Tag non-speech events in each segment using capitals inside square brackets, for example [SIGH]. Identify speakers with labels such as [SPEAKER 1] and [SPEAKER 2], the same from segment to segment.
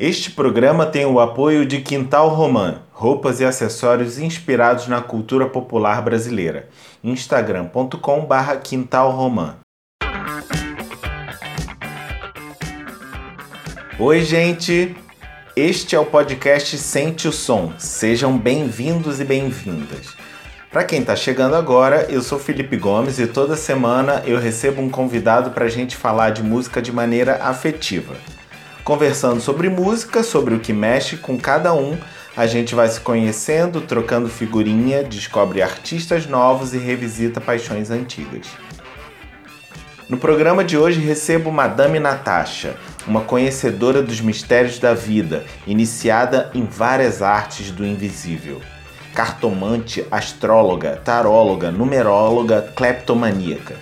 [SPEAKER 1] Este programa tem o apoio de Quintal Romã, roupas e acessórios inspirados na cultura popular brasileira. instagram.com/barra Quintal Romã. Oi, gente! Este é o podcast Sente o Som. Sejam bem-vindos e bem-vindas. Para quem está chegando agora, eu sou Felipe Gomes e toda semana eu recebo um convidado para a gente falar de música de maneira afetiva. Conversando sobre música, sobre o que mexe com cada um, a gente vai se conhecendo, trocando figurinha, descobre artistas novos e revisita paixões antigas. No programa de hoje recebo Madame Natasha, uma conhecedora dos mistérios da vida, iniciada em várias artes do invisível. Cartomante, astróloga, taróloga, numeróloga, cleptomaníaca.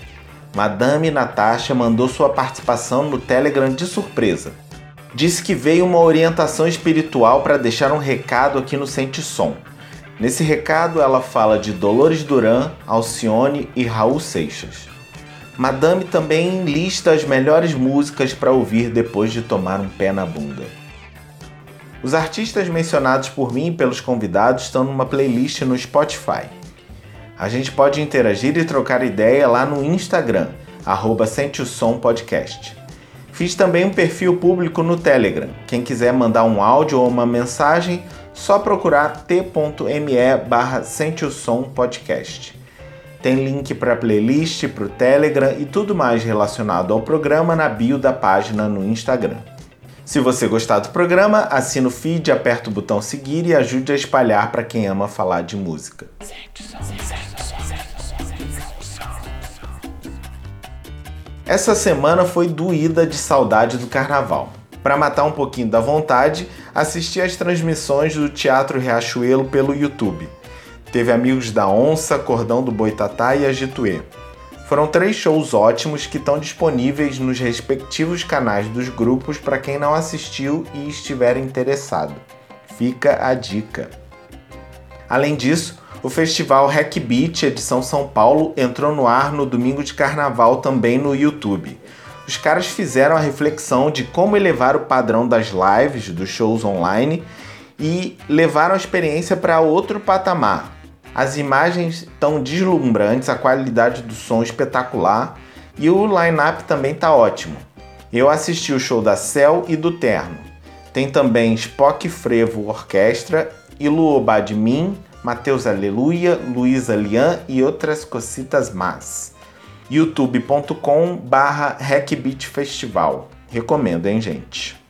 [SPEAKER 1] Madame Natasha mandou sua participação no Telegram de surpresa. Disse que veio uma orientação espiritual para deixar um recado aqui no Sente Som. Nesse recado, ela fala de Dolores Duran, Alcione e Raul Seixas. Madame também lista as melhores músicas para ouvir depois de tomar um pé na bunda. Os artistas mencionados por mim e pelos convidados estão numa playlist no Spotify. A gente pode interagir e trocar ideia lá no Instagram, arroba Sente o Som Podcast. Fiz também um perfil público no Telegram. Quem quiser mandar um áudio ou uma mensagem, só procurar t.me barra Sente o Som Podcast. Tem link para playlist, para o Telegram e tudo mais relacionado ao programa na bio da página no Instagram. Se você gostar do programa, assina o feed, aperta o botão seguir e ajude a espalhar para quem ama falar de música. Essa semana foi doída de saudade do carnaval. Para matar um pouquinho da vontade, assisti às transmissões do Teatro Riachuelo pelo YouTube. Teve Amigos da Onça, Cordão do Boitatá e Agituê. Foram três shows ótimos que estão disponíveis nos respectivos canais dos grupos para quem não assistiu e estiver interessado. Fica a dica. Além disso, o festival Hack Beat edição São Paulo entrou no ar no domingo de carnaval também no YouTube. Os caras fizeram a reflexão de como elevar o padrão das lives, dos shows online e levaram a experiência para outro patamar, as imagens estão deslumbrantes, a qualidade do som espetacular e o line-up também tá ótimo. Eu assisti o show da Cell e do Terno. Tem também Spock Frevo Orquestra, Ilu Badmin, Matheus Aleluia, Luísa Lian e outras cocitas más. youtube.com barra Festival. Recomendo, hein, gente?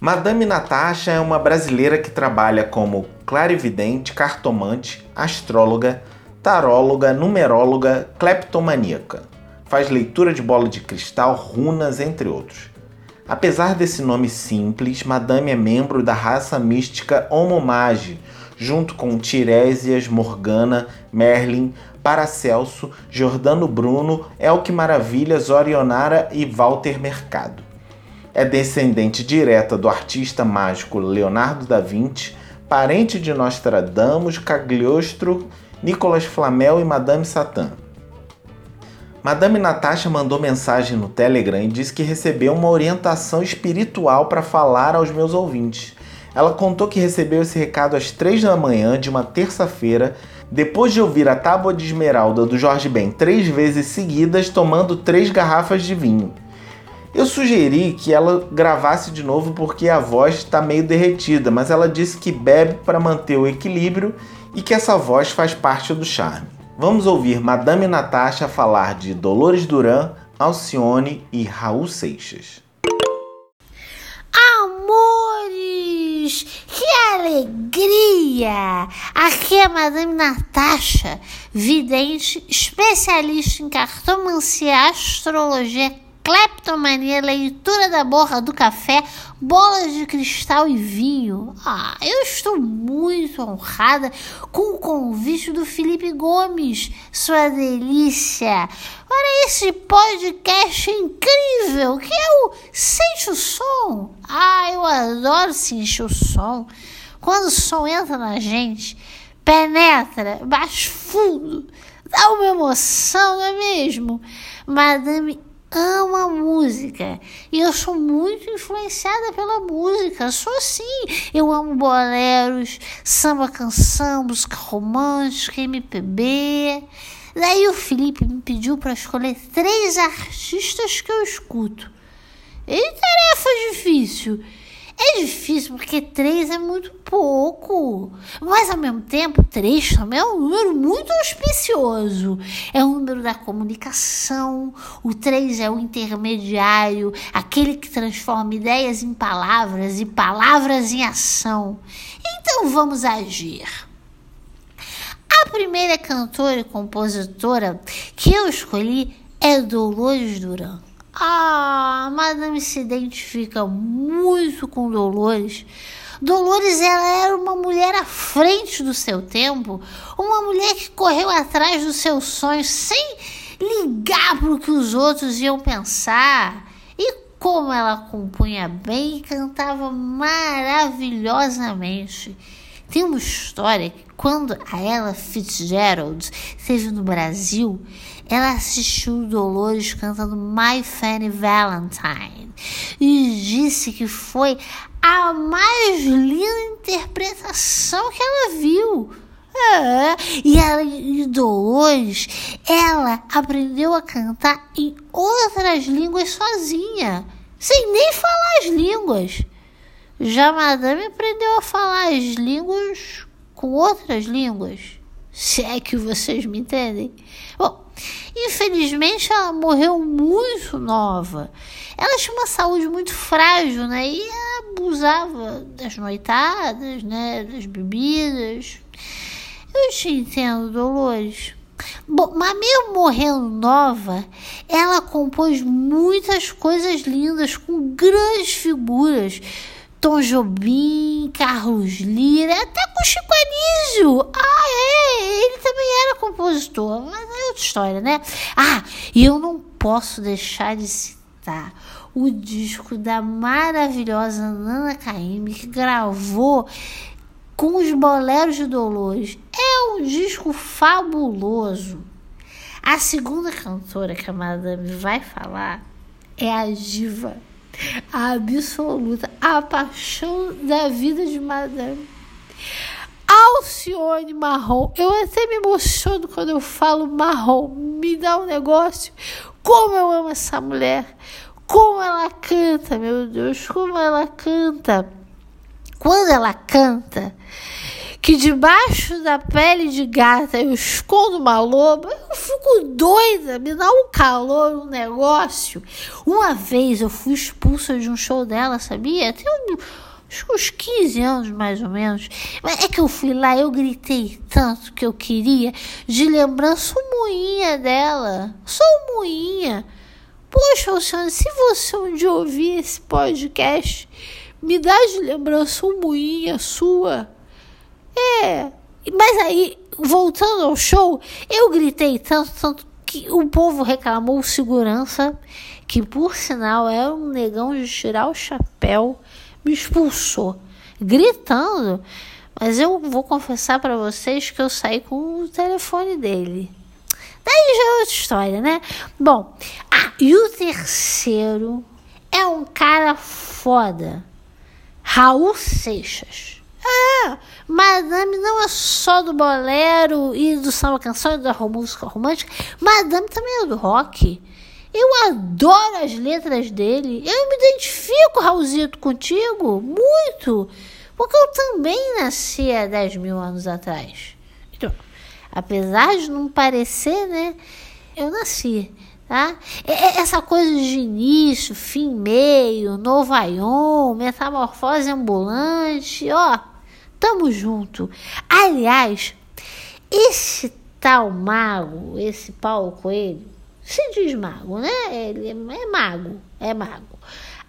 [SPEAKER 1] Madame Natasha é uma brasileira que trabalha como clarividente, cartomante, astróloga, taróloga, numeróloga, cleptomaníaca. Faz leitura de bola de cristal, runas, entre outros. Apesar desse nome simples, Madame é membro da raça mística Homomage, junto com Tiresias, Morgana, Merlin, Paracelso, Jordano Bruno, Elke Maravilhas, Orionara e Walter Mercado é descendente direta do artista mágico Leonardo da Vinci, parente de Nostradamus, Cagliostro, Nicolas Flamel e Madame Satã. Madame Natasha mandou mensagem no Telegram e disse que recebeu uma orientação espiritual para falar aos meus ouvintes. Ela contou que recebeu esse recado às três da manhã de uma terça-feira, depois de ouvir a Tábua de Esmeralda do Jorge Ben três vezes seguidas, tomando três garrafas de vinho. Eu sugeri que ela gravasse de novo porque a voz está meio derretida, mas ela disse que bebe para manter o equilíbrio e que essa voz faz parte do charme. Vamos ouvir Madame Natasha falar de Dolores Duran, Alcione e Raul Seixas.
[SPEAKER 2] Amores, que alegria! Aqui é Madame Natasha, vidente, especialista em cartomancia astrologia cleptomania, leitura da borra do café, bolas de cristal e vinho. Ah, eu estou muito honrada com o convite do Felipe Gomes, sua delícia, para esse podcast incrível que é o Sente o Som. Ah, eu adoro sentir o som. Quando o som entra na gente, penetra mais fundo, dá uma emoção, não é mesmo? Madame ama música e eu sou muito influenciada pela música. Sou sim. Eu amo boleros, samba canção, música romântica, MPB. Daí o Felipe me pediu para escolher três artistas que eu escuto. E tarefa difícil. É difícil porque três é muito pouco. Mas ao mesmo tempo, três também é um número muito auspicioso. É o número da comunicação. O três é o intermediário, aquele que transforma ideias em palavras e palavras em ação. Então vamos agir. A primeira cantora e compositora que eu escolhi é Dolores Duran. Ah, Madame se identifica muito com Dolores. Dolores ela era uma mulher à frente do seu tempo, uma mulher que correu atrás dos seus sonhos sem ligar para o que os outros iam pensar. E como ela compunha bem e cantava maravilhosamente. Tem uma história que quando a Ella Fitzgerald esteve no Brasil, ela assistiu Dolores cantando My Fanny Valentine e disse que foi a mais linda interpretação que ela viu. É, e, ela, e Dolores, ela aprendeu a cantar em outras línguas sozinha, sem nem falar as línguas. Já Madame aprendeu a falar as línguas com outras línguas, se é que vocês me entendem. Bom, Infelizmente, ela morreu muito nova. Ela tinha uma saúde muito frágil, né? E abusava das noitadas, né? Das bebidas. Eu te entendo, Dolores. Bom, mas mesmo morrendo nova, ela compôs muitas coisas lindas com grandes figuras Tom Jobim, Carlos Lira, até com Chico Anísio. Ah, é, ele também era compositor, mas é outra história, né? Ah, e eu não posso deixar de citar o disco da maravilhosa Nana Caymmi, que gravou com os boleros de Dolores. É um disco fabuloso. A segunda cantora que a Madame vai falar é a diva a absoluta, a paixão da vida de Madame. Alcione Marrom, eu até me emociono quando eu falo Marrom, me dá um negócio. Como eu amo essa mulher, como ela canta, meu Deus, como ela canta. Quando ela canta, que debaixo da pele de gata eu escondo uma loba, eu fico doida, me dá um calor, um negócio. Uma vez eu fui expulsa de um show dela, sabia? Tem uns 15 anos mais ou menos. Mas é que eu fui lá, eu gritei tanto que eu queria de lembrança o moinha dela. Só o moinha. Poxa, Luciano, se você um dia ouvir esse podcast, me dá de lembrança o moinha sua. É. Mas aí, voltando ao show, eu gritei tanto, tanto que o povo reclamou segurança, que por sinal era um negão de tirar o chapéu, me expulsou, gritando. Mas eu vou confessar para vocês que eu saí com o telefone dele. Daí já é outra história, né? Bom, ah, e o terceiro é um cara foda. Raul Seixas. É, Madame não é só do bolero e do samba canção e da música romântica. Madame também é do rock. Eu adoro as letras dele. Eu me identifico, Raulzito, contigo. Muito. Porque eu também nasci há 10 mil anos atrás. Então, apesar de não parecer, né? Eu nasci. Tá? Essa coisa de início, fim, meio, novaion, metamorfose ambulante, ó, Tamo junto. Aliás, esse tal mago, esse Paulo Coelho, se diz mago, né? Ele é mago, é mago.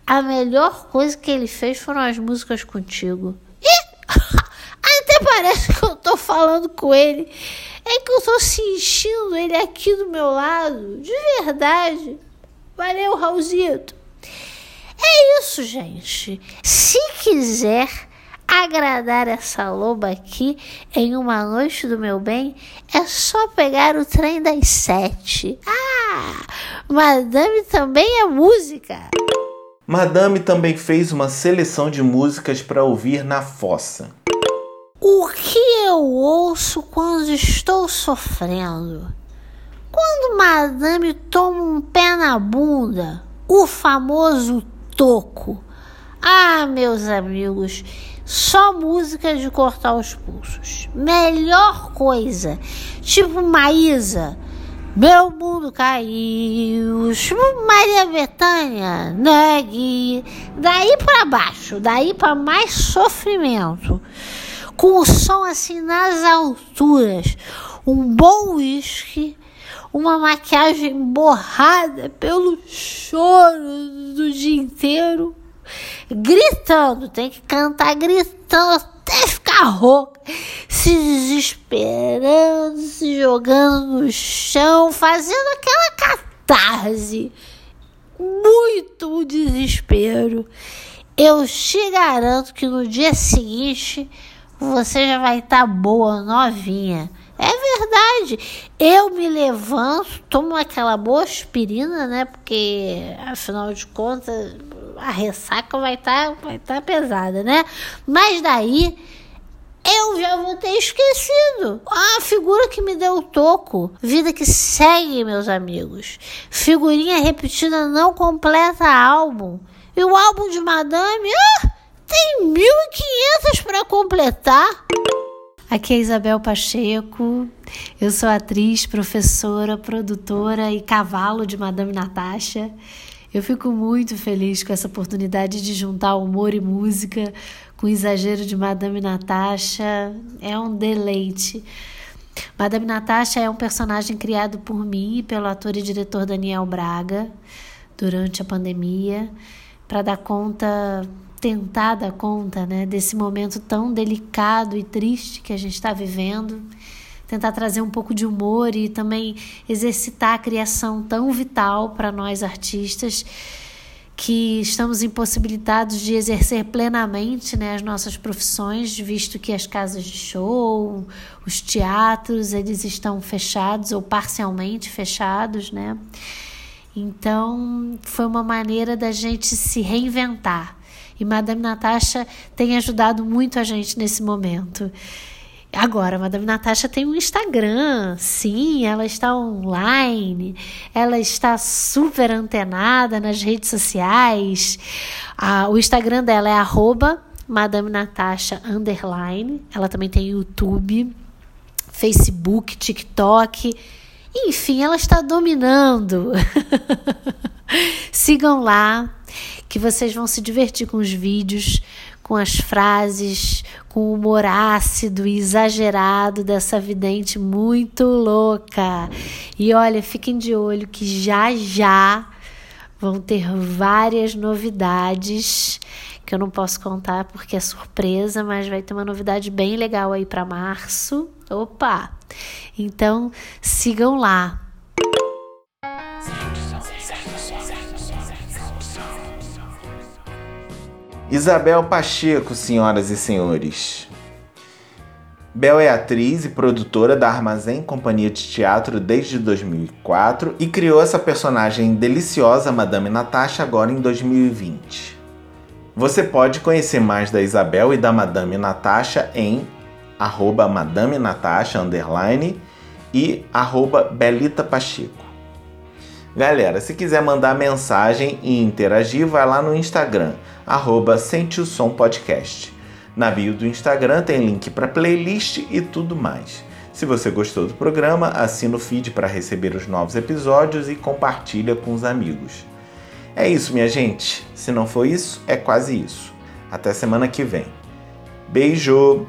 [SPEAKER 2] A melhor coisa que ele fez foram as músicas contigo. E [LAUGHS] até parece que eu tô falando com ele. É que eu tô sentindo ele aqui do meu lado, de verdade. Valeu, Raulzito. É isso, gente. Se quiser agradar essa loba aqui em uma noite do meu bem, é só pegar o trem das sete. Ah, Madame também é música.
[SPEAKER 1] Madame também fez uma seleção de músicas para ouvir na fossa.
[SPEAKER 2] O que eu ouço quando estou sofrendo? Quando Madame toma um pé na bunda, o famoso toco. Ah, meus amigos, só música de cortar os pulsos. Melhor coisa. Tipo Maísa. Meu mundo caiu. Tipo Maria Bethânia. Negue. Daí para baixo. Daí para mais sofrimento. Com o som assim nas alturas. Um bom uísque uma maquiagem borrada pelo choro do dia inteiro, gritando, tem que cantar gritando até ficar rouca, se desesperando, se jogando no chão, fazendo aquela catarse. Muito desespero. Eu te garanto que no dia seguinte você já vai estar tá boa, novinha é verdade. Eu me levanto, tomo aquela boa aspirina, né? Porque, afinal de contas, a ressaca vai estar tá, vai tá pesada, né? Mas daí eu já vou ter esquecido. A figura que me deu o toco. Vida que segue, meus amigos. Figurinha repetida não completa álbum. E o álbum de Madame, ah, tem 1.500 para completar.
[SPEAKER 3] Aqui é Isabel Pacheco, eu sou atriz, professora, produtora e cavalo de Madame Natasha. Eu fico muito feliz com essa oportunidade de juntar humor e música com o exagero de Madame Natasha. É um deleite. Madame Natasha é um personagem criado por mim e pelo ator e diretor Daniel Braga durante a pandemia para dar conta tentar dar conta né, desse momento tão delicado e triste que a gente está vivendo, tentar trazer um pouco de humor e também exercitar a criação tão vital para nós artistas que estamos impossibilitados de exercer plenamente né, as nossas profissões, visto que as casas de show, os teatros, eles estão fechados ou parcialmente fechados, né? Então, foi uma maneira da gente se reinventar e Madame Natasha tem ajudado muito a gente nesse momento. Agora, Madame Natasha tem um Instagram, sim, ela está online, ela está super antenada nas redes sociais. Ah, o Instagram dela é arroba Madame Natasha underline. Ela também tem YouTube, Facebook, TikTok. Enfim, ela está dominando. [LAUGHS] Sigam lá, que vocês vão se divertir com os vídeos, com as frases, com o humor ácido e exagerado dessa vidente muito louca. E olha, fiquem de olho que já já vão ter várias novidades que eu não posso contar porque é surpresa, mas vai ter uma novidade bem legal aí para março. Opa! Então, sigam lá.
[SPEAKER 1] Isabel Pacheco, senhoras e senhores. Bel é atriz e produtora da Armazém Companhia de Teatro desde 2004 e criou essa personagem deliciosa Madame Natasha agora em 2020. Você pode conhecer mais da Isabel e da Madame Natasha em arroba Madame Natasha underline e arroba Belita Pacheco. Galera, se quiser mandar mensagem e interagir, vai lá no Instagram, arroba Sente o Som Podcast. Na bio do Instagram tem link para playlist e tudo mais. Se você gostou do programa, assina o feed para receber os novos episódios e compartilha com os amigos. É isso, minha gente. Se não for isso, é quase isso. Até semana que vem. Beijo!